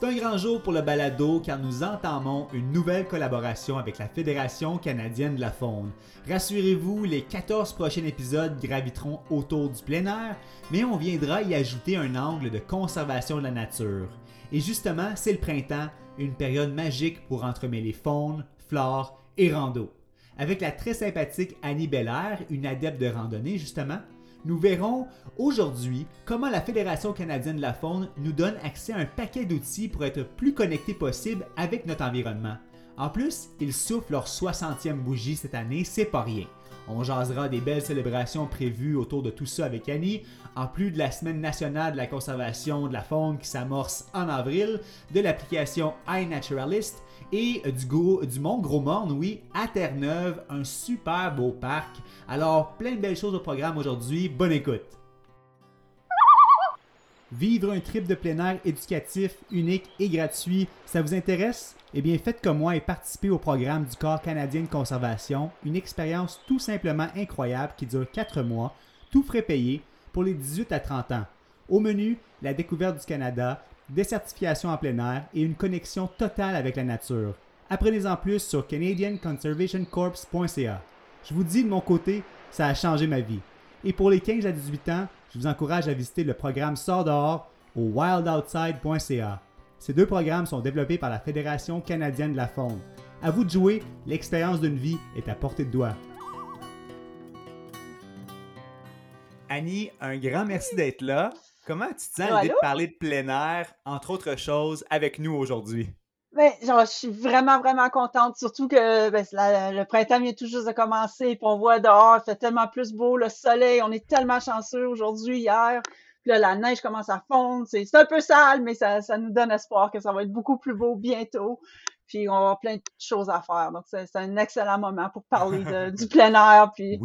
C'est un grand jour pour le balado car nous entamons une nouvelle collaboration avec la Fédération canadienne de la faune. Rassurez-vous, les 14 prochains épisodes graviteront autour du plein air, mais on viendra y ajouter un angle de conservation de la nature. Et justement, c'est le printemps, une période magique pour entremêler faune, flore et rando. Avec la très sympathique Annie Belair, une adepte de randonnée justement, nous verrons aujourd'hui comment la Fédération canadienne de la faune nous donne accès à un paquet d'outils pour être plus connectés possible avec notre environnement. En plus, ils soufflent leur 60e bougie cette année, c'est pas rien. On jasera des belles célébrations prévues autour de tout ça avec Annie, en plus de la Semaine nationale de la conservation de la faune qui s'amorce en avril, de l'application iNaturalist et du, du Mont Gros-Morne, oui, à Terre-Neuve, un super beau parc. Alors, plein de belles choses au programme aujourd'hui. Bonne écoute! Vivre un trip de plein air éducatif, unique et gratuit, ça vous intéresse? Eh bien, faites comme moi et participez au programme du Corps canadien de conservation, une expérience tout simplement incroyable qui dure 4 mois, tout frais payé, pour les 18 à 30 ans. Au menu, la découverte du Canada, des certifications en plein air et une connexion totale avec la nature. Apprenez-en plus sur canadianconservationcorps.ca. Je vous dis de mon côté, ça a changé ma vie. Et pour les 15 à 18 ans, je vous encourage à visiter le programme Sort dehors au wildoutside.ca. Ces deux programmes sont développés par la Fédération canadienne de la faune. À vous de jouer, l'expérience d'une vie est à portée de doigt. Annie, un grand merci d'être là. Comment tu te sens l'idée de parler de plein air, entre autres choses, avec nous aujourd'hui? Ben, genre, je suis vraiment, vraiment contente, surtout que ben, le printemps vient tout juste de commencer, puis on voit dehors, il fait tellement plus beau, le soleil, on est tellement chanceux aujourd'hui, hier, puis là, la neige commence à fondre, c'est un peu sale, mais ça, ça nous donne espoir que ça va être beaucoup plus beau bientôt, puis on va avoir plein de choses à faire, donc c'est un excellent moment pour parler de, du plein air, puis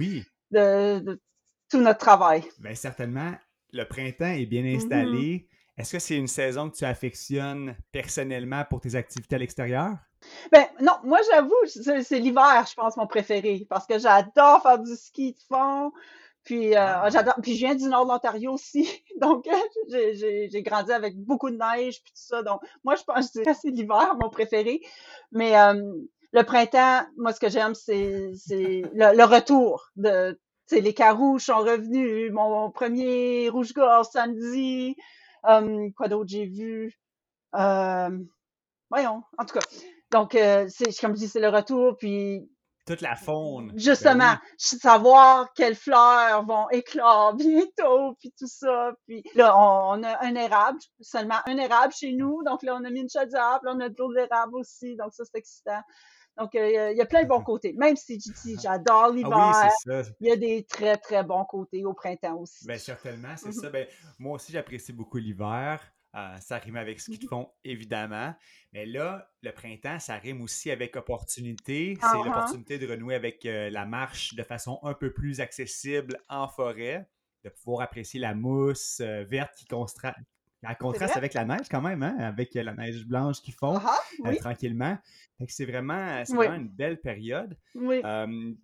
de, de, tout notre travail. Bien, certainement, le printemps est bien mm-hmm. installé. Est-ce que c'est une saison que tu affectionnes personnellement pour tes activités à l'extérieur? Ben non, moi j'avoue, c'est l'hiver, je pense, mon préféré, parce que j'adore faire du ski de fond. Puis, euh, ah. j'adore. Puis, je viens du nord de l'Ontario aussi. Donc, j'ai grandi avec beaucoup de neige puis tout ça. Donc, moi, je pense que c'est l'hiver, mon préféré. Mais euh, le printemps, moi, ce que j'aime, c'est le, le, retour de les carouches sont revenus, mon premier rouge-gorge samedi, euh, quoi d'autre j'ai vu? Euh, voyons, en tout cas. Donc, euh, c'est comme je dis, c'est le retour, puis... Toute la faune. Ben Justement, savoir quelles fleurs vont éclore bientôt, puis tout ça. Puis là, on, a un érable, seulement un érable chez nous. Donc là, on a mis une chaudière, puis là, on a de l'eau d'érable aussi. Donc ça, c'est excitant. Donc, euh, il y a plein de bons côtés. Même si j'adore ah l'hiver, il y a des très, très bons côtés au printemps aussi. Bien, certainement, c'est ça. Ben, moi aussi, j'apprécie beaucoup l'hiver. Euh, ça rime avec ce qu'ils font, évidemment. Mais là, le printemps, ça rime aussi avec opportunité. C'est uh-huh. l'opportunité de renouer avec euh, la marche de façon un peu plus accessible en forêt, de pouvoir apprécier la mousse verte qui, en contraste avec la neige quand même, hein, avec la neige blanche qui fond ah euh, tranquillement. c'est vraiment, vraiment, une belle période.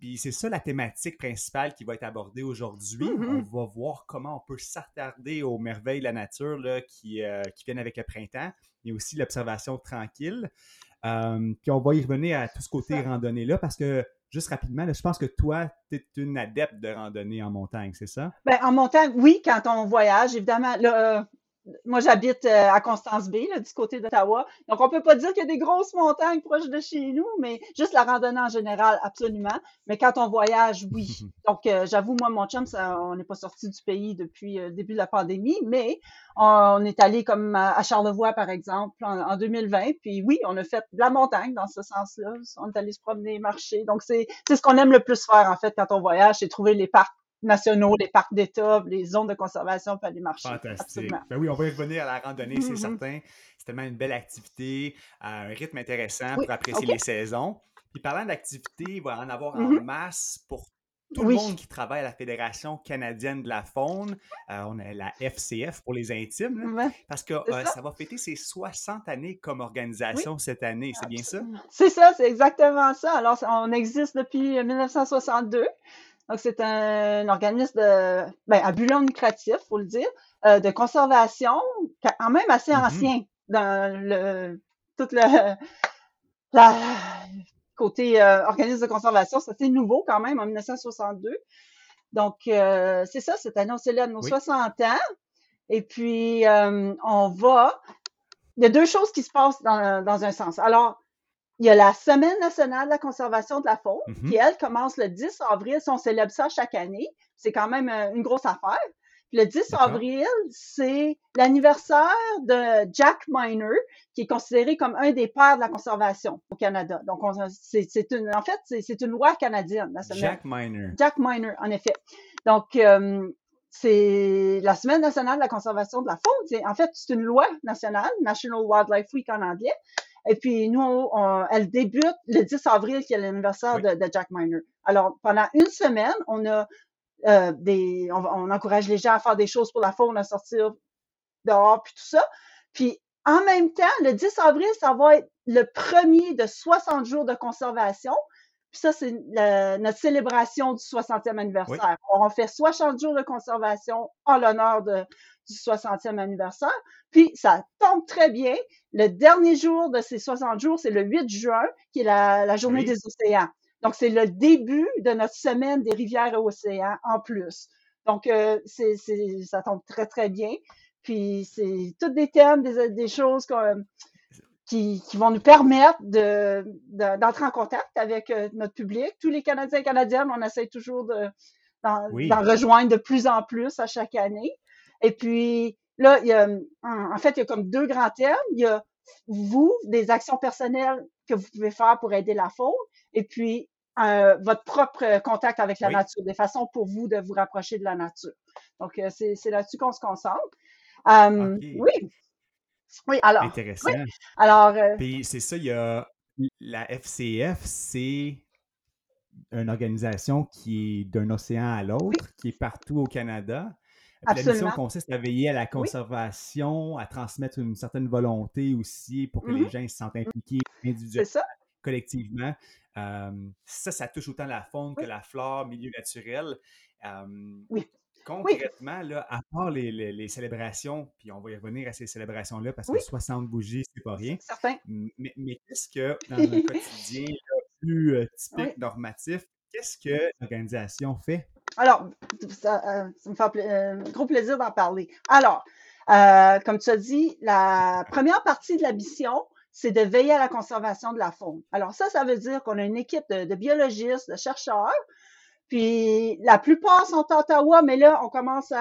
Puis c'est ça la thématique principale qui va être abordée aujourd'hui. Mm-hmm. On va voir comment on peut s'attarder aux merveilles de la nature là, qui, euh, qui viennent avec le printemps, mais aussi l'observation tranquille. puis on va y revenir à tout ce côté randonnée-là parce que juste rapidement, je pense que toi, tu es une adepte de randonnée en montagne, c'est ça? Ben, en montagne, oui, quand on voyage, évidemment. Là, euh, moi, j'habite euh, à Constance Bay, du côté d'Ottawa. Donc, on peut pas dire qu'il y a des grosses montagnes proches de chez nous, mais juste la randonnée en général, absolument. Mais quand on voyage, oui. Donc, euh, j'avoue, moi, mon chum, on n'est pas sorti du pays depuis le euh, début de la pandémie, mais on, est allé comme à, Charlevoix, par exemple, en, 2020. Puis oui, on a fait de la montagne dans ce sens-là. On est allé se promener, marcher. Donc, c'est ce qu'on aime le plus faire, en fait, quand on voyage, c'est trouver les parcs nationaux, les parcs d'État, les zones de conservation pour les marchés. Fantastique. Ben oui, on va y revenir à la randonnée, c'est mm-hmm. certain. C'est tellement une belle activité, un rythme intéressant pour apprécier les saisons. Puis parlant d'activité, il va en avoir en mm-hmm. masse pour tout le monde qui travaille à la Fédération canadienne de la faune, euh, on a la FCF pour les intimes, parce que euh, ça. va fêter ses 60 années comme organisation cette année, c'est bien ça? C'est ça, c'est exactement ça. Alors, on existe depuis 1962. Donc, c'est un, organisme de, ben, à but lucratif, faut le dire, euh, de conservation, quand même assez mm-hmm. ancien dans le, toute le, la, côté euh, organisme de conservation, c'était nouveau quand même en 1962. Donc, euh, c'est ça, cette année, on célèbre nos 60 ans. Et puis, on va. Il y a deux choses qui se passent dans, dans, un sens. Alors, il y a la Semaine nationale de la conservation de la faune, mm-hmm. qui, elle, commence le 10 avril. Si on célèbre ça chaque année, c'est quand même une grosse affaire. Le 10 avril, c'est l'anniversaire de Jack Miner, qui est considéré comme un des pères de la conservation au Canada. Donc, c'est une, en fait, c'est une loi canadienne. Jack Miner. Jack Miner, en effet. Donc, euh, c'est la Semaine nationale de la conservation de la faune. En fait, c'est une loi nationale, National Wildlife Week en anglais. Et puis, nous, elle débute le 10 avril, qui est l'anniversaire de, de, Jack Miner. Alors, pendant une semaine, on a euh, des, on, encourage les gens à faire des choses pour la faune, à sortir dehors, puis tout ça. Puis en même temps, le 10 avril, ça va être le premier de 60 jours de conservation. Puis ça, c'est notre célébration du 60e anniversaire. On fait 60 jours de conservation en l'honneur du 60e anniversaire. Puis ça tombe très bien. Le dernier jour de ces 60 jours, c'est le 8 juin, qui est la, journée des océans. Donc, c'est le début de notre semaine des rivières et océans en plus. Donc, euh, c'est, ça tombe très, très bien. Puis, c'est tous des thèmes, des, des choses qui, qui, vont nous permettre de, d'entrer en contact avec euh, notre public. Tous les Canadiens et Canadiennes, on essaie toujours de, d'en, rejoindre de plus en plus à chaque année. Et puis, là, il y a, en fait, il y a comme deux grands thèmes. Il y a vous, des actions personnelles que vous pouvez faire pour aider la faune, et puis euh, votre propre contact avec la nature, des façons pour vous de vous rapprocher de la nature. Donc, euh, c'est là-dessus qu'on se concentre. Euh, oui. Oui, alors. Intéressant. Alors. Puis c'est ça, il y a la FCF, c'est une organisation qui est d'un océan à l'autre, qui est partout au Canada. La mission consiste à veiller à la conservation, à transmettre une certaine volonté aussi pour que les mm-hmm. gens se sentent impliqués individuellement, collectivement ça, ça touche autant la faune que la flore, milieu naturel. oui. Concrètement, là, à part les, célébrations, puis on va y revenir à ces célébrations-là parce que 60 bougies, c'est pas rien. Certain. Mais, qu'est-ce que, dans un quotidien plus typique, normatif, qu'est-ce que l'organisation fait? Alors, ça, me fait un gros plaisir d'en parler. Alors, comme tu as dit, la première partie de la mission, c'est de veiller à la conservation de la faune. Alors ça, ça veut dire qu'on a une équipe de, biologistes, de chercheurs, puis la plupart sont à Ottawa, mais là, on commence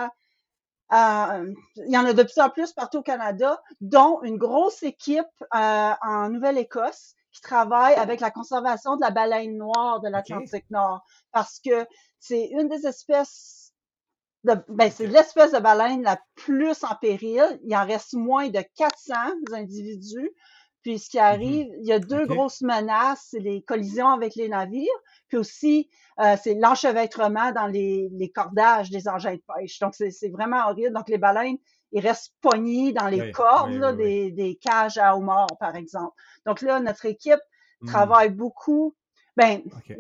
à, il y en a de plus en plus partout au Canada, dont une grosse équipe euh, en Nouvelle-Écosse qui travaille avec la conservation de la baleine noire de l'Atlantique Nord, parce que c'est une des espèces de, ben, c'est l'espèce de baleine la plus en péril. Il en reste moins de 400 individus. Puis ce qui mmh arrive, il y a deux grosses menaces, c'est les collisions avec les navires, puis aussi euh, c'est l'enchevêtrement dans les, cordages des engins de pêche. Donc c'est vraiment horrible. Donc les baleines, ils restent pognés dans les cordes des, cages à homards, par exemple. Donc là, notre équipe mmh. travaille beaucoup. Ben, il,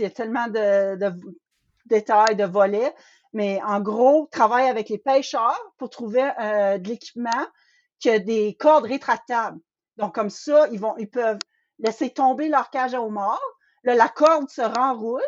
y a, tellement de, détails, de volets, mais en gros, travaille avec les pêcheurs pour trouver euh, de l'équipement qui a des cordes rétractables. Donc, comme ça, ils, vont, ils peuvent laisser tomber leur cage à homard. Là, la corde se renroule.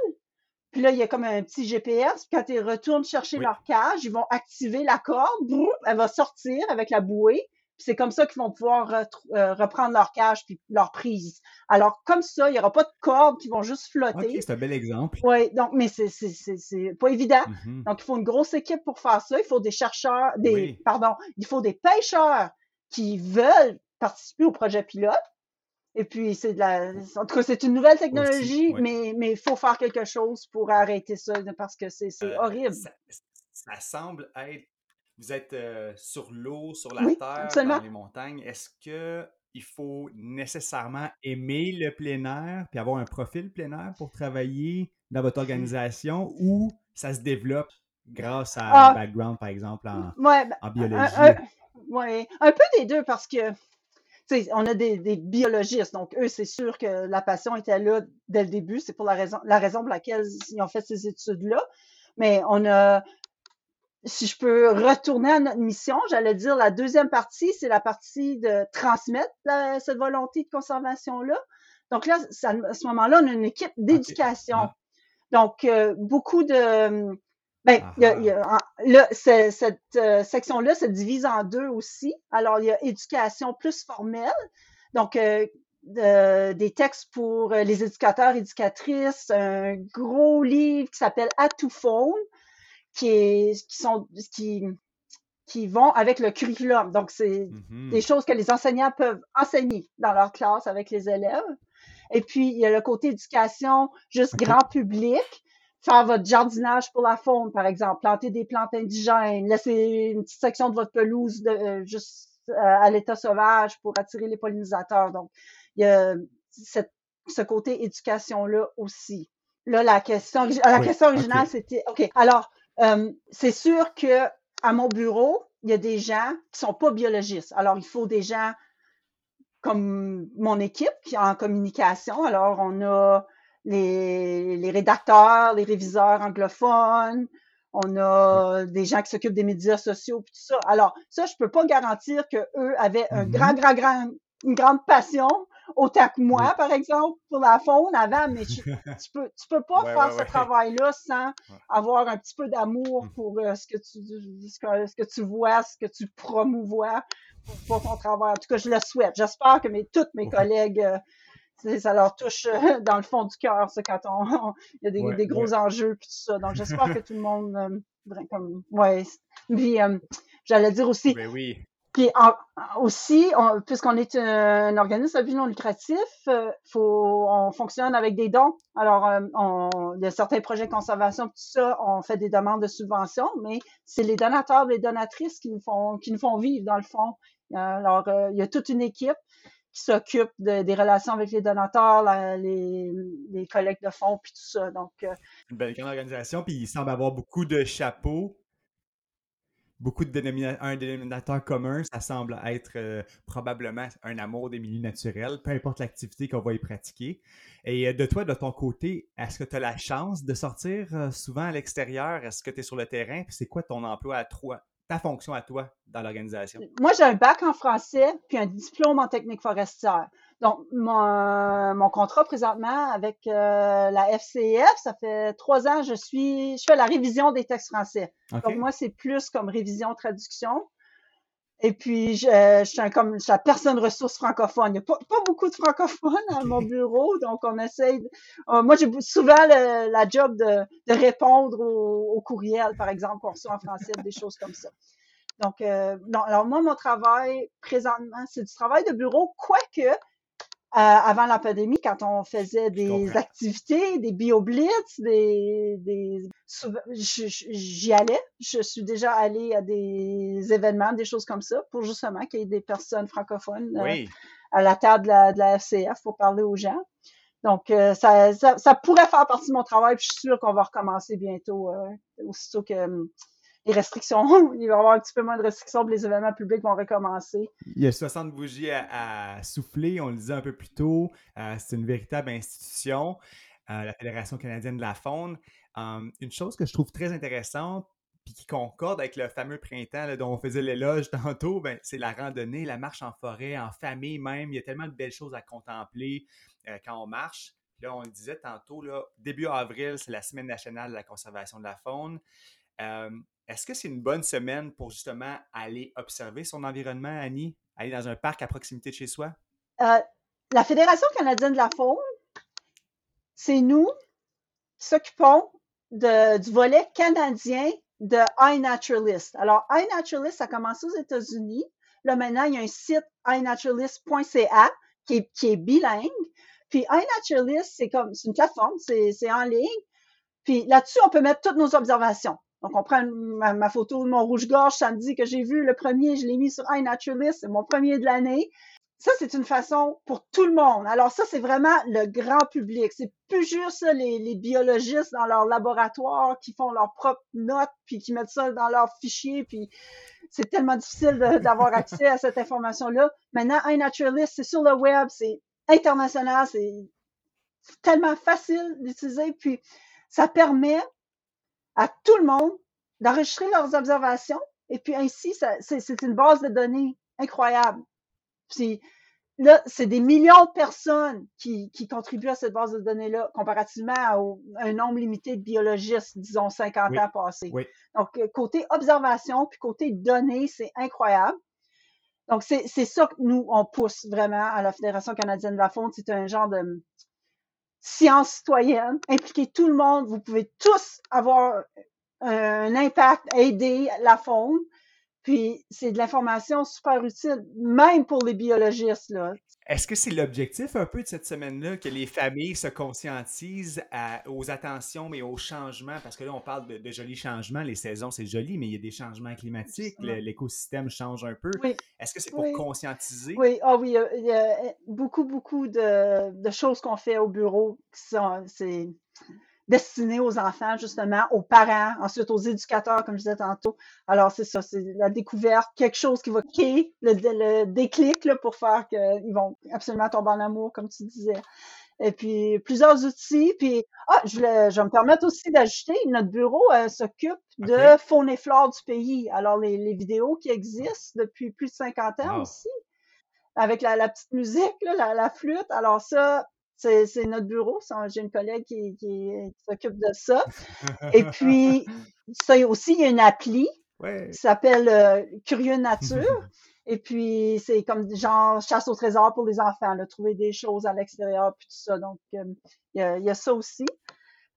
Puis là, il y a comme un petit GPS. Puis quand ils retournent chercher leur cage, ils vont activer la corde. elle va sortir avec la bouée. Puis c'est comme ça qu'ils vont pouvoir euh, reprendre leur cage puis leur prise. Alors, comme ça, il n'y aura pas de cordes qui vont juste flotter. OK, c'est un bel exemple. Oui, donc, mais c'est, c'est, pas évident. Mm-hmm. Donc, il faut une grosse équipe pour faire ça. Il faut des chercheurs, des, pardon, il faut des pêcheurs qui veulent participer au projet pilote. Et puis, c'est de la. En tout cas, c'est une nouvelle technologie, mais il faut faire quelque chose pour arrêter ça parce que c'est euh, horrible. Ça, semble être. Vous êtes euh, sur l'eau, sur la terre, dans les montagnes. Est-ce que il faut nécessairement aimer le plein air puis avoir un profil plein air pour travailler dans votre organisation ou ça se développe grâce à un ah! background, par exemple, en, ben, biologie? Oui, un peu des deux parce que on a des, biologistes, donc eux, c'est sûr que la passion était là dès le début. C'est pour la raison, la raison pour laquelle ils ont fait ces études-là. Mais on a, si je peux retourner à notre mission, j'allais dire la deuxième partie, c'est la partie de transmettre cette volonté de conservation-là. Donc là, à ce moment-là, on a une équipe d'éducation. Donc, euh, beaucoup de, ben, cette euh, section-là se divise en deux aussi. Alors, il y a éducation plus formelle, donc euh, des textes pour euh, les éducateurs, éducatrices, un gros livre qui s'appelle Atophone, qui est, qui sont, qui, qui vont avec le curriculum. Donc, c'est mm-hmm. des choses que les enseignants peuvent enseigner dans leur classe avec les élèves. Et puis, il y a le côté éducation juste grand public faire votre jardinage pour la faune, par exemple, planter des plantes indigènes, laisser une petite section de votre pelouse de, euh, juste euh, à l'état sauvage pour attirer les pollinisateurs. Donc, il y a cette, ce côté éducation-là aussi. Là, la question, la question originale, c'était, OK, alors, euh, c'est sûr que à mon bureau, il y a des gens qui sont pas biologistes. Alors, il faut des gens comme mon équipe qui est en communication. Alors, on a les, rédacteurs, les réviseurs anglophones, on a des gens qui s'occupent des médias sociaux, tout ça. Alors, ça, je peux pas garantir qu'eux avaient un mm-hmm. grand, grand, grand, une grande passion, autant que moi, par exemple, pour la faune avant, mais tu, peux, tu peux pas faire ce travail-là sans avoir un petit peu d'amour mm. pour euh, ce, que tu, ce, que, tu vois, ce que tu promouvois pour, ton travail. En tout cas, je le souhaite. J'espère que mes, toutes mes collègues euh, ça leur touche euh, dans le fond du cœur, ça, quand on, il y a des, des gros enjeux puis tout ça. Donc, j'espère que tout le monde, euh, comme, ouais. Puis, euh, j'allais dire aussi. Ben oui. Puis aussi, puisqu'on est un, organisme à but non lucratif, faut, on fonctionne avec des dons. Alors, on, il y a certains projets de conservation, tout ça, on fait des demandes de subventions, mais c'est les donateurs, les donatrices qui nous font, qui nous font vivre dans le fond. Alors, il y a toute une équipe s'occupe des relations avec les donateurs, les, les, collectes de fonds, puis tout ça. Donc, euh, Une belle grande organisation, puis il semble avoir beaucoup de chapeaux, beaucoup de dénominateurs, un dénominateur commun, ça semble être euh, probablement un amour des milieux naturels, peu importe l'activité qu'on va y pratiquer. Et euh, de toi, de ton côté, est-ce que tu as la chance de sortir souvent à l'extérieur? Est-ce que tu es sur le terrain? Puis c'est quoi ton emploi à toi, ta fonction à toi dans l'organisation? Moi, j'ai un bac en français puis un diplôme en technique forestière. Donc, mon, contrat présentement avec euh, la FCF, ça fait trois ans, je suis, je fais la révision des textes français. Donc, moi, c'est plus comme révision traduction. Et puis, je, suis un, comme la personne ressource francophone. Il n'y a pas, beaucoup de francophones à mon bureau, donc on essaye. Euh, moi, j'ai souvent la job de, répondre aux, courriels, par exemple, qu'on reçoit en français, des choses comme ça. Donc, euh, alors moi, mon travail présentement, c'est du travail de bureau, quoique euh, avant la pandémie, quand on faisait des activités, des bioblitz, des, des j'y allais. Je suis déjà allée à des événements, des choses comme ça, pour justement qu'il y ait des personnes francophones euh, à la table de la, de la, FCF pour parler aux gens. Donc, euh, ça, ça, pourrait faire partie de mon travail, puis je suis sûre qu'on va recommencer bientôt, aussitôt que hum, les restrictions, il va y avoir un petit peu moins de restrictions, les événements publics vont recommencer. Il y a 60 bougies à, souffler, on le disait un peu plus tôt. Euh, c'est une véritable institution, euh, la Fédération canadienne de la faune. Hum, une chose que je trouve très intéressante, puis qui concorde avec le fameux printemps dont on faisait l'éloge tantôt, ben, c'est la randonnée, la marche en forêt, en famille même. Il y a tellement de belles choses à contempler euh, quand on marche. Là, on le disait tantôt, là, début avril, c'est la Semaine nationale de la conservation de la faune. Hum, est-ce que c'est une bonne semaine pour justement aller observer son environnement, Annie? Aller dans un parc à proximité de chez soi? Euh, la Fédération canadienne de la faune, c'est nous qui s'occupons du volet canadien de iNaturalist. Alors, iNaturalist, ça a commencé aux États-Unis. Là, maintenant, il y a un site iNaturalist.ca qui est, qui est bilingue. Puis iNaturalist, c'est comme, c'est une plateforme, c'est en ligne. Puis là-dessus, on peut mettre toutes nos observations. Donc, on prend ma, photo de mon rouge-gorge samedi que j'ai vu, le premier, je l'ai mis sur iNaturalist, c'est mon premier de l'année. Ça, c'est une façon pour tout le monde. Alors ça, c'est vraiment le grand public. C'est plus juste les, les, biologistes dans leur laboratoire qui font leurs propres notes, puis qui mettent ça dans leur fichier, puis c'est tellement difficile d'avoir accès à cette information-là. Maintenant, iNaturalist, c'est sur le web, c'est international, c'est tellement facile d'utiliser, puis ça permet à tout le monde d'enregistrer leurs observations. Et puis ainsi, c'est une base de données incroyable. Puis là, c'est des millions de personnes qui, qui, contribuent à cette base de données-là, comparativement à, un nombre limité de biologistes, disons 50 ans passés. Donc, euh, côté observation, puis côté données, c'est incroyable. Donc, c'est ça que nous, on pousse vraiment à la Fédération canadienne de la faune. C'est un genre de science citoyenne, impliquer tout le monde. Vous pouvez tous avoir un impact, aider la faune. Puis c'est de l'information super utile, même pour les biologistes. Là. Est-ce que c'est l'objectif un peu de cette semaine-là, que les familles se conscientisent aux attentions, mais aux changements? Parce que là, on parle de, jolis changements. Les saisons, c'est joli, mais il y a des changements climatiques. L'écosystème change un peu. Est-ce que c'est pour conscientiser? Oui, ah oui, il y a beaucoup, beaucoup de, de choses qu'on fait au bureau qui sont. Destiné aux enfants, justement, aux parents, ensuite aux éducateurs, comme je disais tantôt. Alors, c'est ça, c'est la découverte, quelque chose qui va créer le, déclic là, pour faire qu'ils vont absolument tomber en amour, comme tu disais. Et puis, plusieurs outils. Puis, ah, je, voulais, je vais me permettre aussi d'ajouter, notre bureau euh, s'occupe de faune et flore du pays. Alors, les, vidéos qui existent depuis plus de 50 ans aussi, avec la, petite musique, la, la flûte. Alors, ça, c'est notre bureau. J'ai une collègue qui, s'occupe de ça. Et puis, ça aussi, il y a une appli qui s'appelle euh, Curieux Nature. Et puis, c'est comme genre chasse au trésor pour les enfants, là, trouver des choses à l'extérieur, puis tout ça. Donc, euh, il, y a, ça aussi.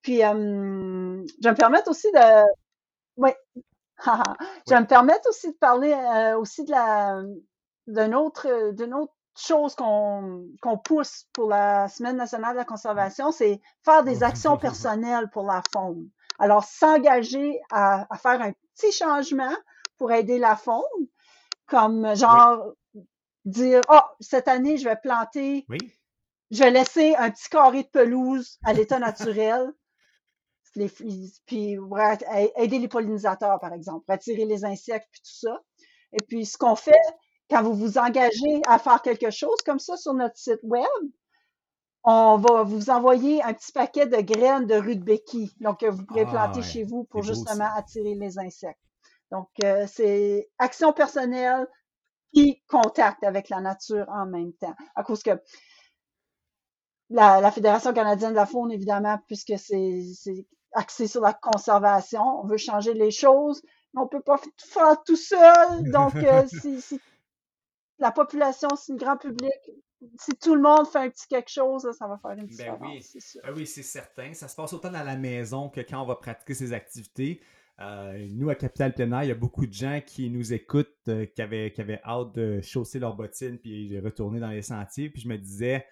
Puis, euh, je vais me permettre aussi de... Oui. je vais me permettre aussi de parler aussi de la d'un autre, d'une autre chose qu'on pousse pour la Semaine nationale de la conservation, c'est faire des actions personnelles pour la faune. Alors, s'engager à, faire un petit changement pour aider la faune, comme genre dire, oh, cette année, je vais planter, je vais laisser un petit carré de pelouse à l'état naturel. Les, puis aider les pollinisateurs, par exemple, attirer les insectes, puis tout ça. Et puis, ce qu'on fait, quand vous vous engagez à faire quelque chose comme ça sur notre site web, on va vous envoyer un petit paquet de graines de rudbeckie, donc vous pourrez ah, planter chez vous pour justement attirer les insectes. Donc, euh, c'est action personnelle et contact avec la nature en même temps. À cause que la, Fédération canadienne de la faune, évidemment, puisque c'est axé sur la conservation, on veut changer les choses, mais on peut pas faire tout seul. Donc, euh, si la population, c'est le grand public. Si tout le monde fait un petit quelque chose, ça va faire une ben différence. Ben oui, c'est oui, certain. Ça se passe autant dans la maison que quand on va pratiquer ces activités. Euh, nous, à Capital Plein il y a beaucoup de gens qui nous écoutent, euh, qui, avaient, qui, avaient, hâte de chausser leurs bottines puis de retourner dans les sentiers. Puis je me disais,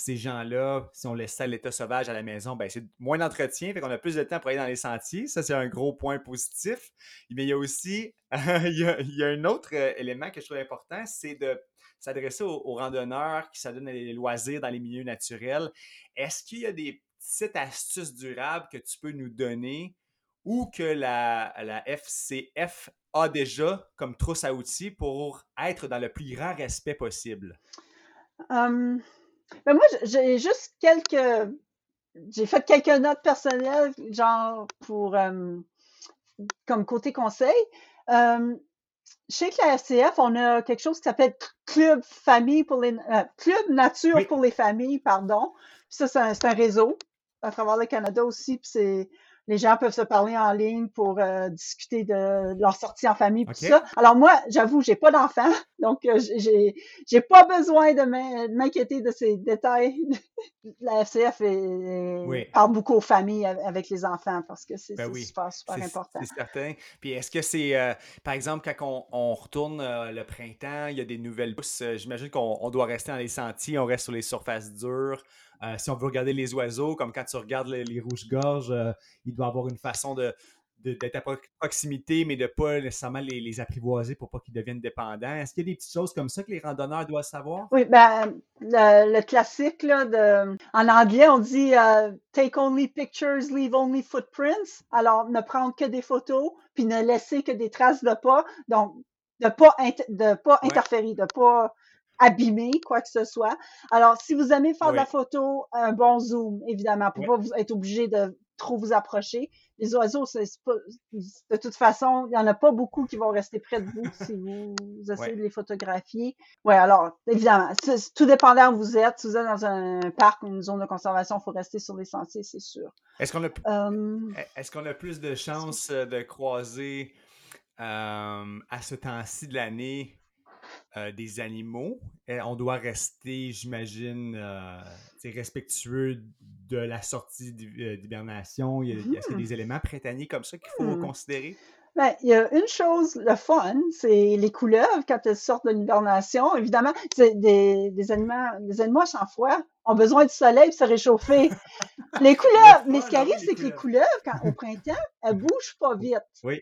ces gens-là, si on à l'état sauvage à la maison, ben c'est moins d'entretien, fait qu'on a plus de temps pour aller dans les sentiers. Ça, c'est un gros point positif. Mais il y a aussi, il, y a, un autre euh, élément que je trouve important, c'est de s'adresser aux, randonneurs qui s'adonnent des loisirs dans les milieux naturels. Est-ce qu'il y a des petites astuces durables que tu peux nous donner ou que la FCF a déjà comme trousse à outils pour être dans le plus grand respect possible? Hum, ben moi, j'ai juste quelques. J'ai fait quelques notes personnelles, genre pour euh, comme côté conseil. Euh, chez la FCF, on a quelque chose qui s'appelle Club Famille pour les euh, Club Nature pour les familles, pardon. ça, c'est un, réseau à travers le Canada aussi. Puis c'est les gens peuvent se parler en ligne pour euh, discuter de, leur sortie en famille, tout ça. Alors moi, j'avoue, j'ai pas d'enfant, donc euh, j'ai j'ai pas besoin de m'inquiéter de ces détails. La FCF parle beaucoup aux familles avec les enfants parce que c'est ben super super important. C'est certain. Puis est-ce que c'est, euh, par exemple, quand on, retourne le printemps, il y a des nouvelles pousses. J'imagine qu'on doit rester dans les sentiers, on reste sur les surfaces dures. Euh, si on veut regarder les oiseaux, comme quand tu regardes les, rouges-gorges, euh, il doit avoir une façon de, d'être à proximité, mais de ne pas nécessairement les, apprivoiser pour pas qu'ils deviennent dépendants. Est-ce qu'il y a des petites choses comme ça que les randonneurs doivent savoir? Oui, ben, le, classique, là, de, en anglais, on dit euh, Take only pictures, leave only footprints. Alors, ne prendre que des photos, puis ne laisser que des traces de pas. Donc, de ne pas, de pas interférer, de ne pas abîmer quoi que ce soit. Alors, si vous aimez faire de la photo, un bon zoom, évidemment, pour pas être obligé de trop vous approcher. Les oiseaux, c'est pas, de toute façon, il y en a pas beaucoup qui vont rester près de vous si vous, essayez de les photographier. Ouais, alors, évidemment, tout dépendant où vous êtes. Si vous êtes dans un parc ou une zone de conservation, il faut rester sur les sentiers, c'est sûr. Est-ce qu'on a, euh, est-ce qu'on a plus de chances de croiser euh, à ce temps-ci de l'année euh, des animaux. on doit rester, j'imagine, euh, respectueux de la sortie euh, d'hibernation. Il y a, mmh des éléments printaniers comme ça qu'il faut mmh. considérer? Ben, il y a une chose, le fun, c'est les couleuvres quand elles sortent de l'hibernation. Évidemment, c'est des, des, animaux, des animaux sans froid ont besoin du soleil pour se réchauffer. Les couleuvres, mais ce qui arrive, c'est que les couleuvres, quand, au printemps, elles bougent pas vite.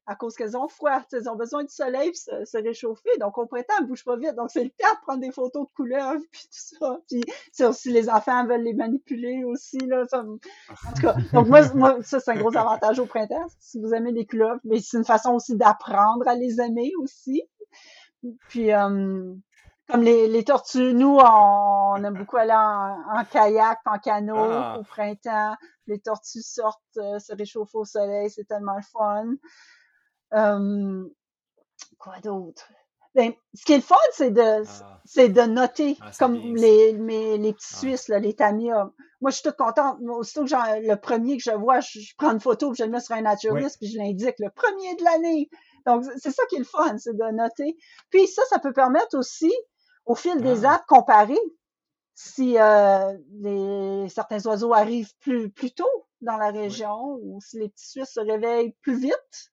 À cause qu'elles ont froid. Elles ont besoin du soleil pour se, réchauffer. Donc, au printemps, elles bougent pas vite. Donc, c'est le temps de prendre des photos de couleuvres, puis tout ça. Puis, si les enfants veulent les manipuler aussi, là. en tout cas, donc moi, moi ça, c'est un gros avantage au printemps, si vous aimez les couleuvres. Mais c'est une façon aussi d'apprendre à les aimer aussi. Puis, euh, comme les, les, tortues, nous, on, aime beaucoup aller en, kayak, en canot ah. au printemps. Les tortues sortent, euh, se réchauffent au soleil, c'est tellement le fun. Euh, quoi d'autre? Ben, ce qui est le fun, c'est de, ah. c'est de noter, ah, comme les, les petits Suisses, là, les Tamiya. Moi, je suis toute contente. Moi, aussitôt que le premier que je vois, je, prends une photo, puis je le mets sur un naturalist, puis je l'indique, le premier de l'année. Donc, c'est ça qui est le fun, c'est de noter. Puis ça, ça peut permettre aussi au fil des ah. ans, comparer si euh, les, certains oiseaux arrivent plus, plus tôt dans la région ou si les petits Suisses se réveillent plus vite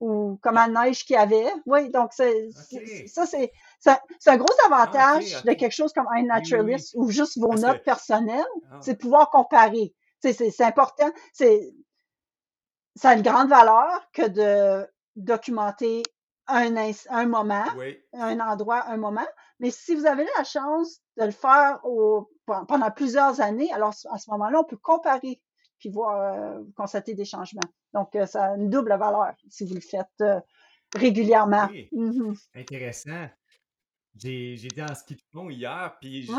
ou comme la neige qu'il y avait. Oui, donc c'est, ça, c'est, c'est un gros ah, avantage de quelque chose comme un naturalist ou juste vos notes personnelles, ah. c'est pouvoir comparer. C'est important. C'est, ça a une grande valeur que de documenter un, un moment, un endroit, un moment. Mais si vous avez la chance de le faire au, pendant plusieurs années, alors à ce moment-là, on peut comparer puis voir, euh, constater des changements. Donc, euh, ça a une double valeur si vous le faites euh, régulièrement. Mmh Intéressant. J'ai été en ski de fond hier, puis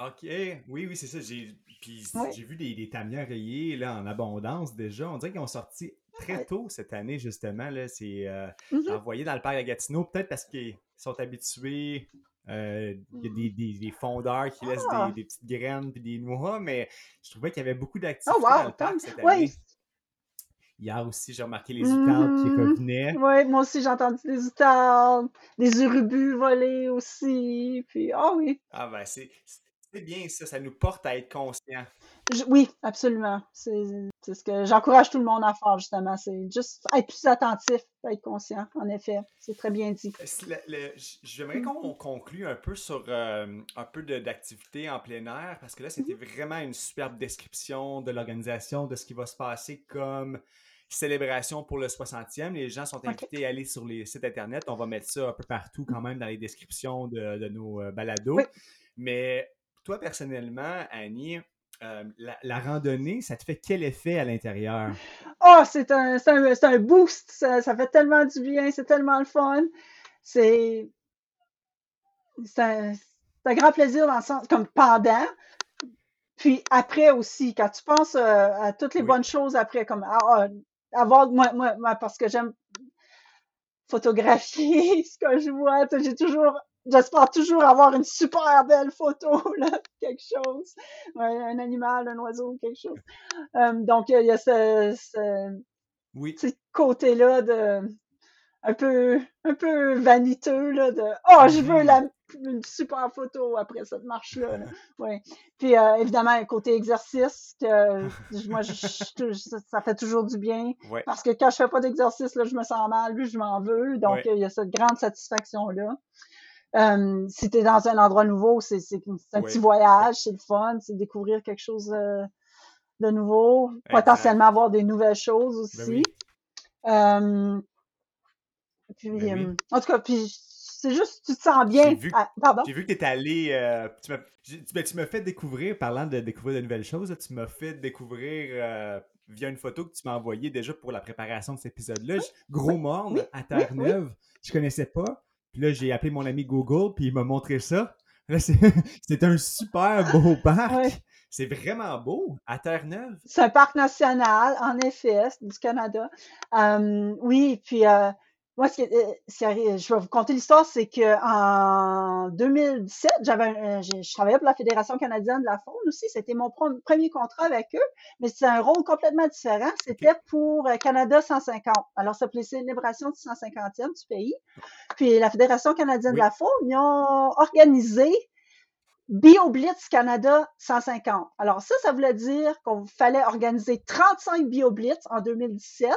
OK, oui, oui, c'est ça. J'ai j'ai vu des, des tamias rayés là, en abondance déjà. On dirait qu'ils ont sorti très tôt cette année, justement. C'est euh, mmh envoyé dans le parc à Gatineau, peut-être parce qu'ils sont habitués. Euh, il y a des, des, fondeurs qui laissent ah! des, petites graines et des noix, mais je trouvais qu'il y avait beaucoup d'activités oh, dans le parc cette année. Hier aussi, j'ai remarqué les outardes qui mmh revenaient. Oui, moi aussi, j'ai entendu des outardes, des urubus voler aussi. Puis, ah oui. Ah ben, c'est c'est bien ça, ça nous porte à être conscients. oui, absolument. C'est ce que j'encourage tout le monde à faire, justement. C'est juste être plus attentif, être conscient, en effet. C'est très bien dit. J'aimerais qu'on conclue un peu sur euh, un peu d'activité en plein air, parce que là, c'était mm-hmm. vraiment une superbe description de l'organisation, de ce qui va se passer comme célébration pour le 60e. Les gens sont invités à aller sur les sites Internet. On va mettre ça un peu partout quand même dans les descriptions de, nos euh, balados. Mais toi, personnellement, Annie, euh, la, randonnée, ça te fait quel effet à l'intérieur? Oh, c'est un, un, boost. Ça, fait tellement du bien. C'est tellement le fun. C'est un, un, grand plaisir dans le sens, comme pendant. Puis après aussi, quand tu penses euh, à toutes les bonnes choses après, comme ah, ah, avoir, moi, moi, parce que j'aime photographier ce que je vois. J'ai toujours j'espère toujours avoir une super belle photo, là, quelque chose. un animal, un oiseau, quelque chose. Euh, donc, il y a ce, ce, oui. côté-là de un peu un peu vaniteux là de oh je veux la une super photo après cette marche là, ouais. Puis euh, évidemment un côté exercice que moi je, ça fait toujours du bien parce que quand je fais pas d'exercice là je me sens mal puis je m'en veux. Donc il y a cette grande satisfaction là euh, si tu es dans un endroit nouveau c'est un petit voyage c'est le fun c'est découvrir quelque chose euh, de nouveau potentiellement avoir des nouvelles choses ben aussi euh, puis, ben en tout cas, puis c'est juste, tu te sens bien. pardon? J'ai vu que tu es allé. Euh, tu m'as ben, fait découvrir, parlant de découvrir de nouvelles choses, tu m'as fait découvrir euh, via une photo que tu m'as envoyée déjà pour la préparation de cet épisode-là. Gros morne à Terre-Neuve. Je connaissais pas. Puis là, j'ai appelé mon ami Google, puis il m'a montré ça. C'est un super beau parc. C'est vraiment beau, à Terre-Neuve. C'est un parc national, en effet, du Canada. oui, puis moi, ce euh, je vais vous conter l'histoire, c'est que en 2017, j'avais, je, travaillais pour la Fédération canadienne de la faune aussi. C'était mon premier contrat avec eux, mais c'est un rôle complètement différent. C'était pour euh, Canada 150. Alors, ça s'appelait Célébration du 150e du pays. Puis la Fédération canadienne de la faune, ils ont organisé BioBlitz Canada 150. Alors ça, ça voulait dire qu'on fallait organiser 35 BioBlitz en 2017.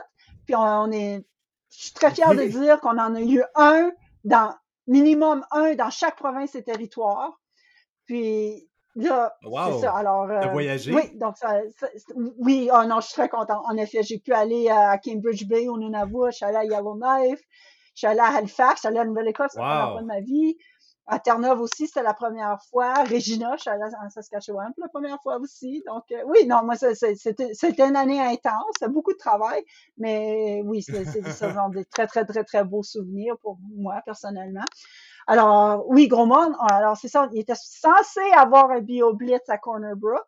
Puis on, est, je suis très fière de dire qu'on en a eu un dans minimum un dans chaque province et territoire. Puis là, c'est ça. Alors, euh, voyagé? Oui, donc ça, oui, oh non, je suis très contente. En effet, j'ai pu aller à Cambridge Bay, au Nunavut, je suis allée à Yellowknife, je suis allée à Halifax, je suis allée à Nouvelle-Écosse, wow. la fois de ma vie. À Terre-Neuve aussi, c'était la première fois. Regina, je suis allée en Saskatchewan pour la première fois aussi. Donc, euh, oui, non, moi, c'était une année intense, beaucoup de travail, mais oui, c'est des très, très, très, très beaux souvenirs pour moi, personnellement. Alors, oui, Gros Monde, alors c'est ça, il était censé avoir un BioBlitz à Corner Brook.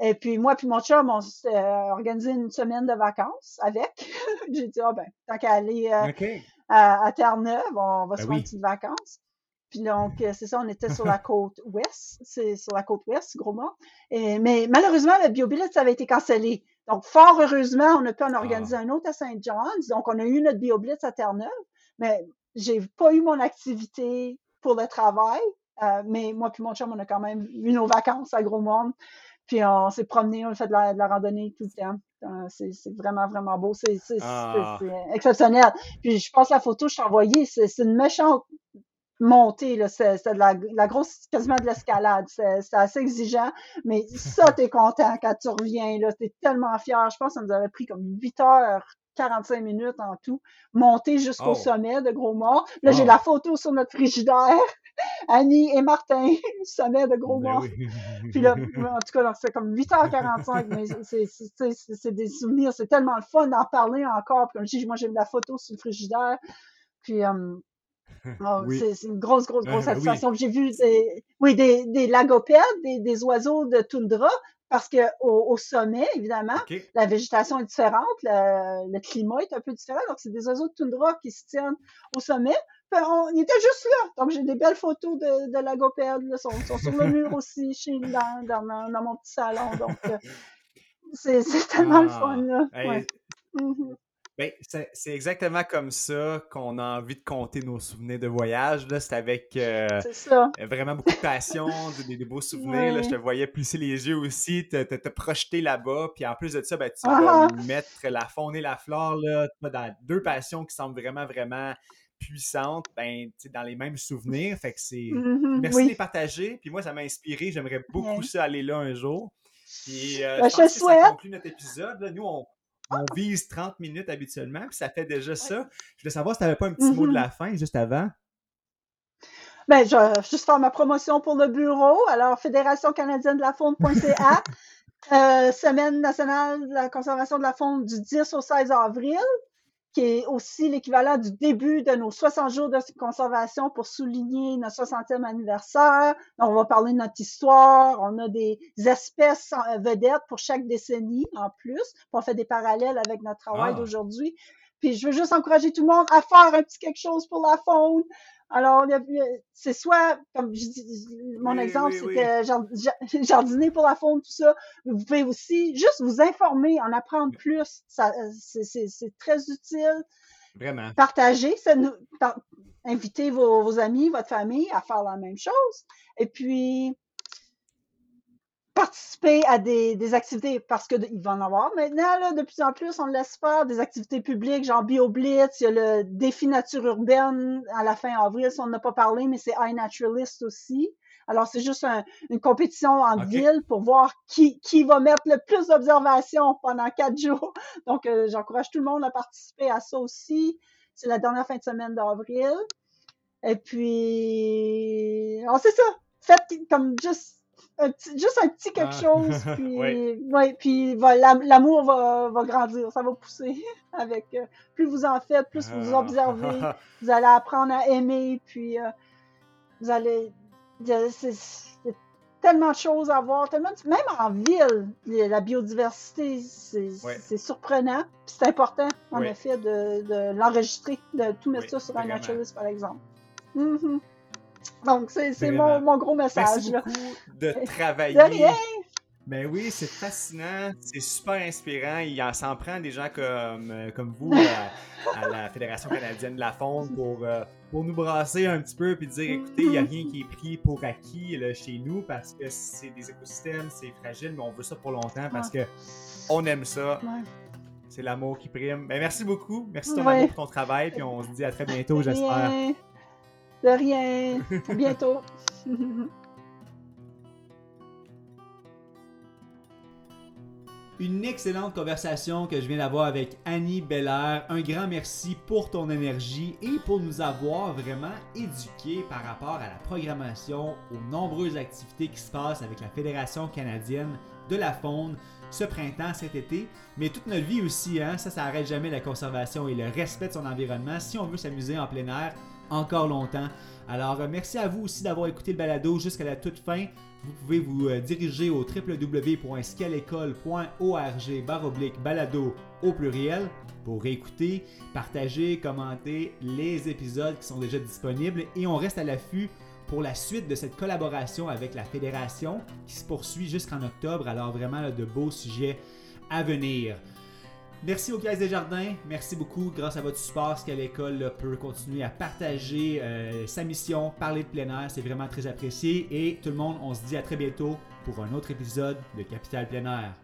Et puis moi puis mon chum, on s'est organisé une semaine de vacances avec. J'ai dit, ah ben, tant qu'à aller euh, à, Terre-Neuve, on va ben se faire une petite vacances. Puis donc, euh, c'est ça, on était sur la côte ouest, c'est sur la côte ouest, gros mot. Et, mais malheureusement, le BioBillet, ça avait été cancellé. Donc, fort heureusement, on a pu en organiser ah. un autre à Saint John's. Donc, on a eu notre BioBlitz à Terre-Neuve, mais j'ai pas eu mon activité pour le travail. Euh, mais moi puis mon chum, on a quand même eu nos vacances à Gros Monde. Puis on s'est promené, on a fait de la, randonnée tout le temps. Euh, c'est vraiment, vraiment beau. C'est ah. exceptionnel. Puis je pense la photo que je t'ai envoyée, c'est une méchante monter, là, c'est, de la, grosse, quasiment de l'escalade. C'est, assez exigeant, mais ça, t'es content quand tu reviens, là. T'es tellement fier. Je pense que ça nous avait pris comme 8 heures 45 minutes en tout, monter jusqu'au oh. sommet de Gros Mort. Là, j'ai oh. la photo sur notre frigidaire. Annie et Martin, sommet de Gros ben Mort. Puis là, en tout cas, c'est comme 8h45, mais c'est, des souvenirs. C'est tellement le fun d'en parler encore. Puis comme je dis, moi, j'ai la photo sur le frigidaire. Puis, euh, Oh, c'est une grosse, grosse, grosse satisfaction. J'ai vu des, oui, des, des lagopèdes, des, des, oiseaux de toundra, parce que au, sommet, évidemment, la végétation est différente, le, climat est un peu différent. Donc, c'est des oiseaux de toundra qui se tiennent au sommet. on, ils étaient juste là. Donc, j'ai des belles photos de, de lagopèdes. Ils sont, sont, sur le mur aussi, chez dans, dans, dans mon petit salon. Donc, euh, c'est tellement le fun. Là. Ouais. Mm-hmm. Ben, c'est exactement comme ça qu'on a envie de compter nos souvenirs de voyage. C'est avec euh, vraiment beaucoup de passion, des, beaux souvenirs. Là, je te voyais plisser les yeux aussi, te, te, projeter là-bas. Puis en plus de ça, ben, tu vas ah! mettre la faune et la flore là, dans deux passions qui semblent vraiment, vraiment puissantes ben, dans les mêmes souvenirs. Fait que c'est. Mm-hmm, Merci de les partager. Puis moi, ça m'a inspiré. J'aimerais beaucoup ça aller là un jour. Puis, euh, ben, je, pense que ça conclut notre épisode. Nous, on, on vise 30 minutes habituellement, puis ça fait déjà ça. Je voulais savoir si tu n'avais pas un petit mot de mm-hmm. la fin juste avant. Ben, je vais juste faire ma promotion pour le bureau. Alors, Fédération canadienne de la faune.ca, euh, Semaine nationale de la conservation de la faune du 10 au 16 avril qui est aussi l'équivalent du début de nos 60 jours de conservation pour souligner notre 60e anniversaire. on va parler de notre histoire. On a des espèces vedettes pour chaque décennie en plus. On fait des parallèles avec notre travail ah. d'aujourd'hui. Puis je veux juste encourager tout le monde à faire un petit quelque chose pour la faune. Alors, c'est soit, comme je dis, mon exemple, c'était jardiner pour la faune, tout ça. Vous pouvez aussi juste vous informer, en apprendre plus. c'est très utile. Vraiment. Partager, inviter vos, vos, amis, votre famille à faire la même chose. Et puis, participer à des, des activités parce qu'il va en avoir maintenant, là, de plus en plus, on laisse faire des activités publiques, genre BioBlitz, il y a le défi nature urbaine à la fin avril, si on n'a pas parlé, mais c'est iNaturalist aussi. Alors, c'est juste une compétition en ville pour voir qui, qui va mettre le plus d'observations pendant quatre jours. Donc, euh, j'encourage tout le monde à participer à ça aussi. C'est la dernière fin de semaine d'avril. Et puis, alors c'est ça. Faites comme juste juste un petit quelque ah. chose, puis, ouais. puis l'amour va, va, grandir, ça va pousser. Avec euh, plus vous en faites, plus vous ah. observez, vous allez apprendre à aimer, puis euh, vous allez. C'est tellement de choses à voir, tellement même en ville, la biodiversité, c'est surprenant, puis c'est important, en effet, de, de l'enregistrer, de tout mettre ça sur un naturalist, par exemple. Mm-hmm. Donc, c'est mon, mon, gros message. Merci beaucoup de travailler. De rien. Ben oui, c'est fascinant, c'est super inspirant. Il en s'en prend des gens comme, euh, comme vous à, la Fédération canadienne de la faune pour, euh, pour nous brasser un petit peu puis dire écoutez, il n'y a rien qui est pris pour acquis là, chez nous parce que c'est des écosystèmes, c'est fragile, mais on veut ça pour longtemps parce que on aime ça. C'est l'amour qui prime. Ben, merci beaucoup. Merci ton amour pour ton travail. Puis on se dit à très bientôt, j'espère. De rien. À bientôt. Une excellente conversation que je viens d'avoir avec Annie Belair. Un grand merci pour ton énergie et pour nous avoir vraiment éduqués par rapport à la programmation, aux nombreuses activités qui se passent avec la Fédération canadienne de la faune ce printemps, cet été, mais toute notre vie aussi. Hein, ça, ça arrête jamais la conservation et le respect de son environnement si on veut s'amuser en plein air encore longtemps. Alors, euh, merci à vous aussi d'avoir écouté le balado jusqu'à la toute fin. Vous pouvez vous euh, diriger au www.scalecole.org baroblique balado au pluriel pour réécouter, partager, commenter les épisodes qui sont déjà disponibles et on reste à l'affût pour la suite de cette collaboration avec la fédération qui se poursuit jusqu'en octobre. Alors vraiment de beaux sujets à venir. Merci au Caisse des Jardins. Merci beaucoup. Grâce à votre support, ce qu'à l'école peut continuer à partager euh, sa mission, parler de plein air. C'est vraiment très apprécié. Et tout le monde, on se dit à très bientôt pour un autre épisode de Capital Plein Air.